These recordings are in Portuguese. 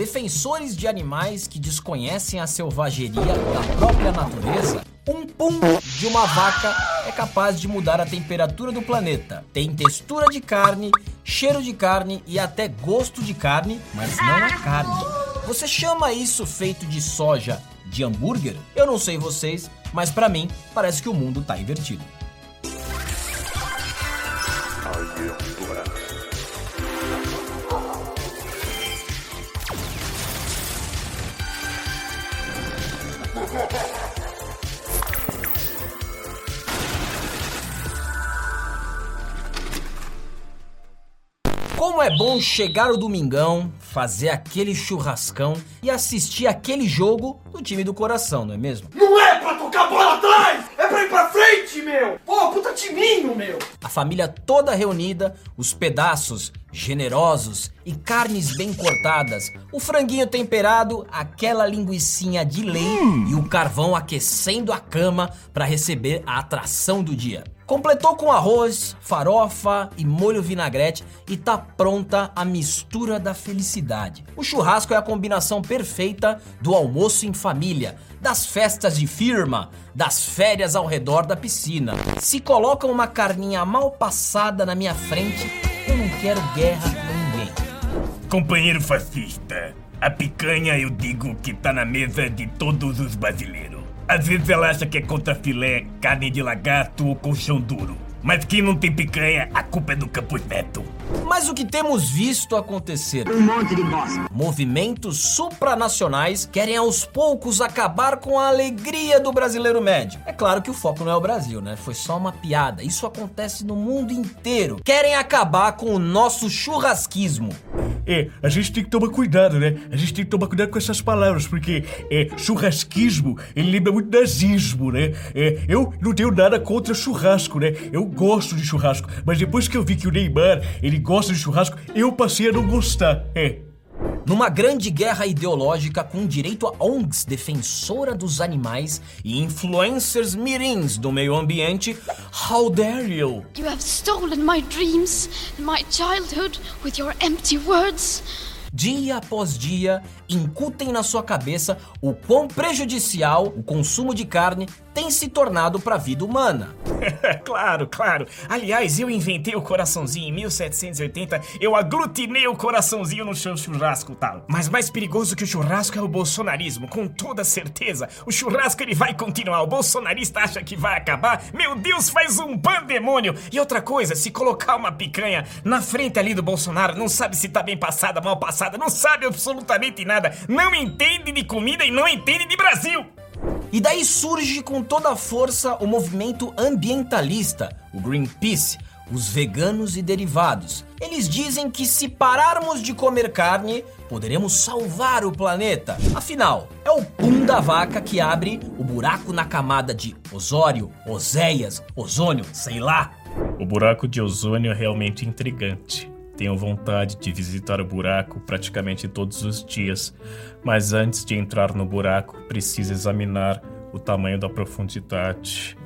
defensores de animais que desconhecem a selvageria da própria natureza, um pum de uma vaca é capaz de mudar a temperatura do planeta. Tem textura de carne, cheiro de carne e até gosto de carne, mas não é carne. Você chama isso feito de soja de hambúrguer? Eu não sei vocês, mas para mim parece que o mundo tá invertido. Como é bom chegar o domingão, fazer aquele churrascão e assistir aquele jogo do time do coração, não é mesmo? Não é pra tocar bola atrás! É pra ir pra frente, meu! Pô, puta timinho, meu! A família toda reunida, os pedaços generosos e carnes bem cortadas, o franguinho temperado, aquela linguiçinha de lei e o carvão aquecendo a cama para receber a atração do dia. Completou com arroz, farofa e molho vinagrete e tá pronta a mistura da felicidade. O churrasco é a combinação perfeita do almoço em família, das festas de firma, das férias ao redor da piscina. Se colocam uma carninha mal passada na minha frente, eu não quero guerra com ninguém. Companheiro fascista, a picanha eu digo que tá na mesa de todos os brasileiros. Às vezes ela acha que é contra filé, carne de lagarto ou colchão duro. Mas quem não tem picanha, a culpa é do Campos Neto. Mas o que temos visto acontecer? Um monte de bosta. Movimentos supranacionais querem aos poucos acabar com a alegria do brasileiro médio. É claro que o foco não é o Brasil, né? Foi só uma piada. Isso acontece no mundo inteiro. Querem acabar com o nosso churrasquismo. É, a gente tem que tomar cuidado, né? A gente tem que tomar cuidado com essas palavras, porque é, churrasquismo, ele lembra muito nazismo, né? É, eu não tenho nada contra churrasco, né? Eu gosto de churrasco, mas depois que eu vi que o Neymar, ele gosta de churrasco, eu passei a não gostar, é. Numa grande guerra ideológica com direito a ONGs defensora dos animais e influencers mirins do meio ambiente, how dare you? You have stolen my dreams and my childhood with your empty words. dia após dia, incutem na sua cabeça o quão prejudicial o consumo de carne tem se tornado para a vida humana. claro, claro. Aliás, eu inventei o coraçãozinho em 1780. Eu aglutinei o coraçãozinho no seu churrasco tal. Mas mais perigoso que o churrasco é o bolsonarismo, com toda certeza. O churrasco ele vai continuar. O bolsonarista acha que vai acabar. Meu Deus, faz um pandemônio. E outra coisa, se colocar uma picanha na frente ali do Bolsonaro, não sabe se tá bem passada, mal passada, não sabe absolutamente nada. Não entende de comida e não entende de Brasil. E daí surge com toda a força o movimento ambientalista, o Greenpeace, os veganos e derivados. Eles dizem que se pararmos de comer carne, poderemos salvar o planeta. Afinal, é o pum da vaca que abre o buraco na camada de osório, oséias, ozônio, sei lá. O buraco de ozônio é realmente intrigante. Tenho vontade de visitar o buraco praticamente todos os dias, mas antes de entrar no buraco, preciso examinar o tamanho da profundidade,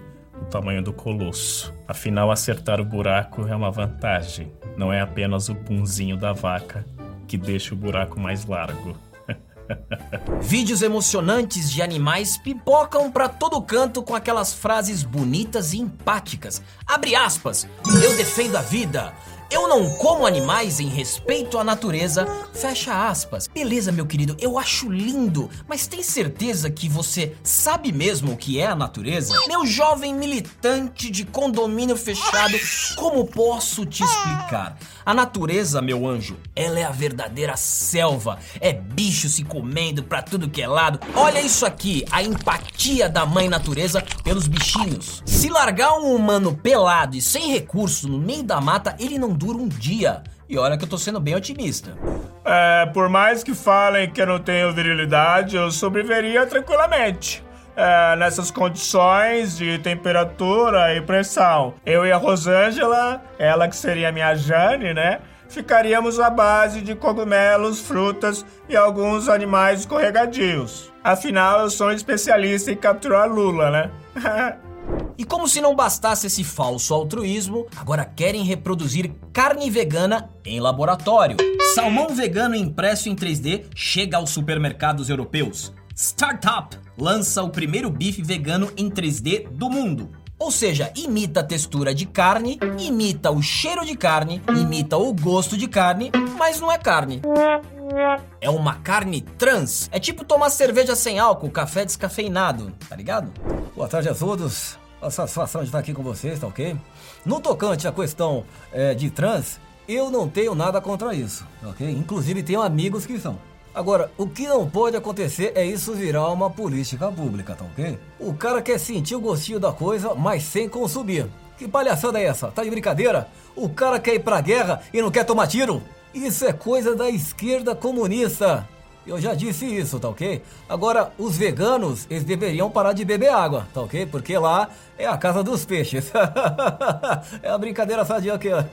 o tamanho do colosso. Afinal, acertar o buraco é uma vantagem, não é apenas o punzinho da vaca que deixa o buraco mais largo. Vídeos emocionantes de animais pipocam para todo canto com aquelas frases bonitas e empáticas. Abre aspas, eu defendo a vida. Eu não como animais em respeito à natureza. Fecha aspas. Beleza, meu querido, eu acho lindo, mas tem certeza que você sabe mesmo o que é a natureza? Meu jovem militante de condomínio fechado, como posso te explicar? A natureza, meu anjo, ela é a verdadeira selva. É bicho se comendo pra tudo que é lado. Olha isso aqui, a empatia da mãe natureza pelos bichinhos. Se largar um humano pelado e sem recurso no meio da mata, ele não dura um dia. E olha que eu tô sendo bem otimista. É, por mais que falem que eu não tenho virilidade, eu sobreviveria tranquilamente. É, nessas condições de temperatura e pressão. Eu e a Rosângela, ela que seria minha Jane, né? Ficaríamos à base de cogumelos, frutas e alguns animais escorregadios. Afinal, eu sou um especialista em capturar Lula, né? E como se não bastasse esse falso altruísmo, agora querem reproduzir carne vegana em laboratório. Salmão vegano impresso em 3D chega aos supermercados europeus. Startup lança o primeiro bife vegano em 3D do mundo. Ou seja, imita a textura de carne, imita o cheiro de carne, imita o gosto de carne, mas não é carne. É uma carne trans. É tipo tomar cerveja sem álcool, café descafeinado, tá ligado? Boa tarde a todos. A satisfação de estar aqui com vocês, tá ok? No tocante à questão é, de trans, eu não tenho nada contra isso, ok? Inclusive tenho amigos que são. Agora, o que não pode acontecer é isso virar uma política pública, tá ok? O cara quer sentir o gostinho da coisa, mas sem consumir. Que palhaçada é essa? Tá de brincadeira? O cara quer ir pra guerra e não quer tomar tiro? Isso é coisa da esquerda comunista. Eu já disse isso, tá ok? Agora, os veganos, eles deveriam parar de beber água, tá ok? Porque lá é a casa dos peixes. é a brincadeira sadia aqui, ó.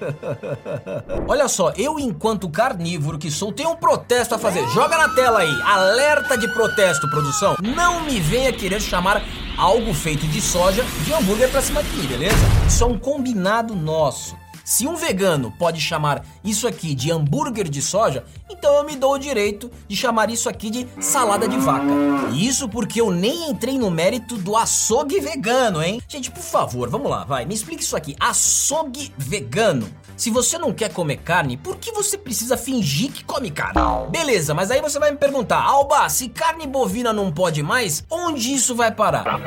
Olha só, eu enquanto carnívoro que sou, tenho um protesto a fazer. Joga na tela aí, alerta de protesto, produção. Não me venha querer chamar algo feito de soja de hambúrguer pra cima de mim, beleza? Isso é um combinado nosso. Se um vegano pode chamar isso aqui de hambúrguer de soja, então eu me dou o direito de chamar isso aqui de salada de vaca. E isso porque eu nem entrei no mérito do açougue vegano, hein? Gente, por favor, vamos lá, vai, me explique isso aqui. Açougue vegano. Se você não quer comer carne, por que você precisa fingir que come carne? Beleza, mas aí você vai me perguntar, Alba, se carne bovina não pode mais, onde isso vai parar?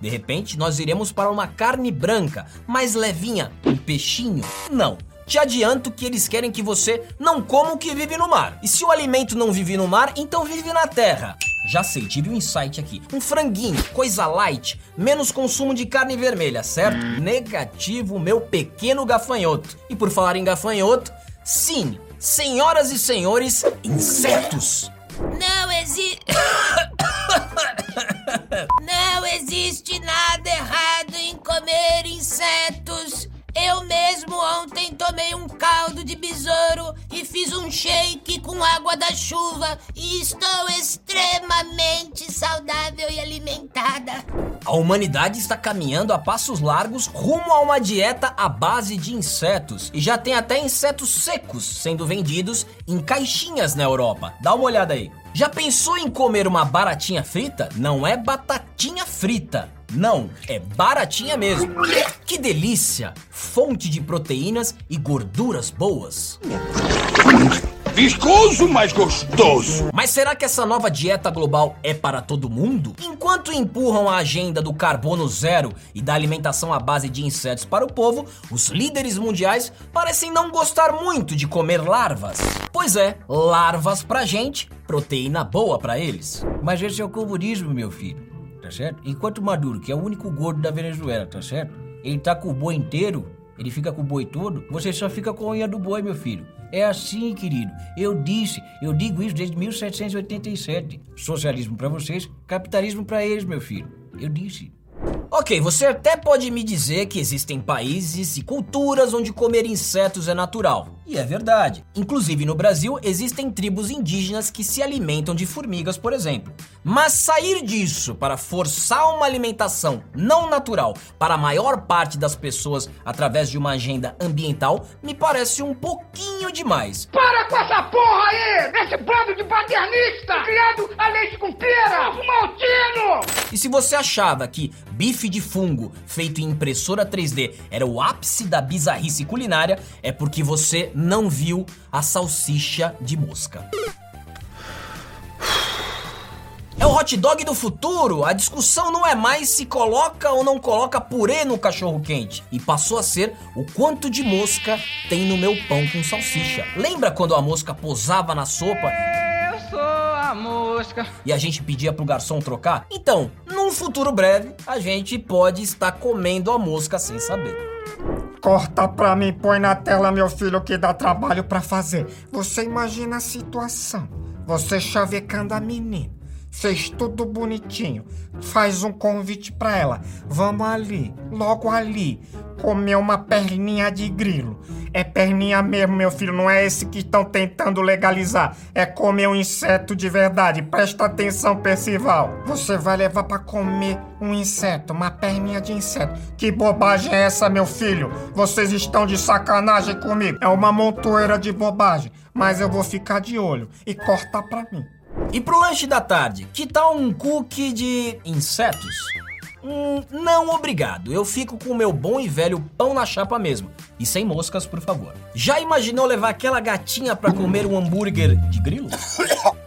De repente, nós iremos para uma carne branca, mais levinha, peixinho? Não. Te adianto que eles querem que você não coma o que vive no mar. E se o alimento não vive no mar, então vive na terra. Já sei, tive um insight aqui. Um franguinho, coisa light, menos consumo de carne vermelha, certo? Negativo, meu pequeno gafanhoto. E por falar em gafanhoto, sim, senhoras e senhores, insetos. Não existe. Não existe nada errado em comer insetos. Caldo de besouro e fiz um shake com água da chuva e estou extremamente saudável e alimentada. A humanidade está caminhando a passos largos rumo a uma dieta à base de insetos e já tem até insetos secos sendo vendidos em caixinhas na Europa. Dá uma olhada aí. Já pensou em comer uma baratinha frita? Não é batatinha frita. Não, é baratinha mesmo. Que delícia! Fonte de proteínas e gorduras boas. Viscoso, mas gostoso. Mas será que essa nova dieta global é para todo mundo? Enquanto empurram a agenda do carbono zero e da alimentação à base de insetos para o povo, os líderes mundiais parecem não gostar muito de comer larvas. Pois é, larvas pra gente, proteína boa pra eles. Mas esse é o comunismo, meu filho. Tá certo? Enquanto Maduro, que é o único gordo da Venezuela, tá certo? Ele tá com o boi inteiro, ele fica com o boi todo, você só fica com a unha do boi, meu filho. É assim, querido. Eu disse, eu digo isso desde 1787. Socialismo pra vocês, capitalismo pra eles, meu filho. Eu disse. Ok, você até pode me dizer que existem países e culturas onde comer insetos é natural. E é verdade. Inclusive no Brasil existem tribos indígenas que se alimentam de formigas, por exemplo. Mas sair disso para forçar uma alimentação não natural para a maior parte das pessoas através de uma agenda ambiental me parece um pouquinho demais. Para com essa porra aí! Esse bando de paternista! Criado a leite com pera! Maltino! E se você achava que bife de fungo feito em impressora 3D era o ápice da bizarrice culinária, é porque você não viu a salsicha de mosca. É o hot dog do futuro. A discussão não é mais se coloca ou não coloca purê no cachorro quente. E passou a ser o quanto de mosca tem no meu pão com salsicha. Lembra quando a mosca posava na sopa a mosca. e a gente pedia pro garçom trocar? Então, num futuro breve, a gente pode estar comendo a mosca sem saber. Corta pra mim, põe na tela, meu filho, que dá trabalho pra fazer. Você imagina a situação. Você chavecando a menina. Fez tudo bonitinho. Faz um convite pra ela. Vamos ali, logo ali, comer uma perninha de grilo. É perninha mesmo, meu filho, não é esse que estão tentando legalizar. É comer um inseto de verdade. Presta atenção, Percival. Você vai levar pra comer um inseto, uma perninha de inseto. Que bobagem é essa, meu filho? Vocês estão de sacanagem comigo. É uma montoeira de bobagem. Mas eu vou ficar de olho e cortar pra mim. E pro lanche da tarde, que tal um cookie de insetos? Hum, não obrigado. Eu fico com o meu bom e velho pão na chapa mesmo. E sem moscas, por favor. Já imaginou levar aquela gatinha pra comer um hambúrguer de grilo?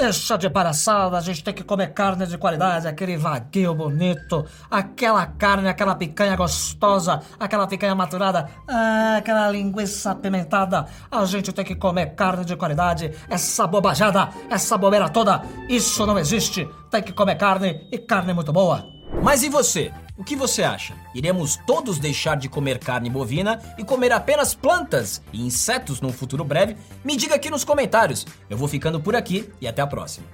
Deixa de palhaçada, a gente tem que comer carne de qualidade, aquele vaguio bonito, aquela carne, aquela picanha gostosa, aquela picanha maturada, ah, aquela linguiça apimentada. A gente tem que comer carne de qualidade, essa bobajada, essa bobeira toda, isso não existe. Tem que comer carne e carne muito boa. Mas e você? O que você acha? Iremos todos deixar de comer carne bovina e comer apenas plantas e insetos num futuro breve? Me diga aqui nos comentários. Eu vou ficando por aqui e até a próxima.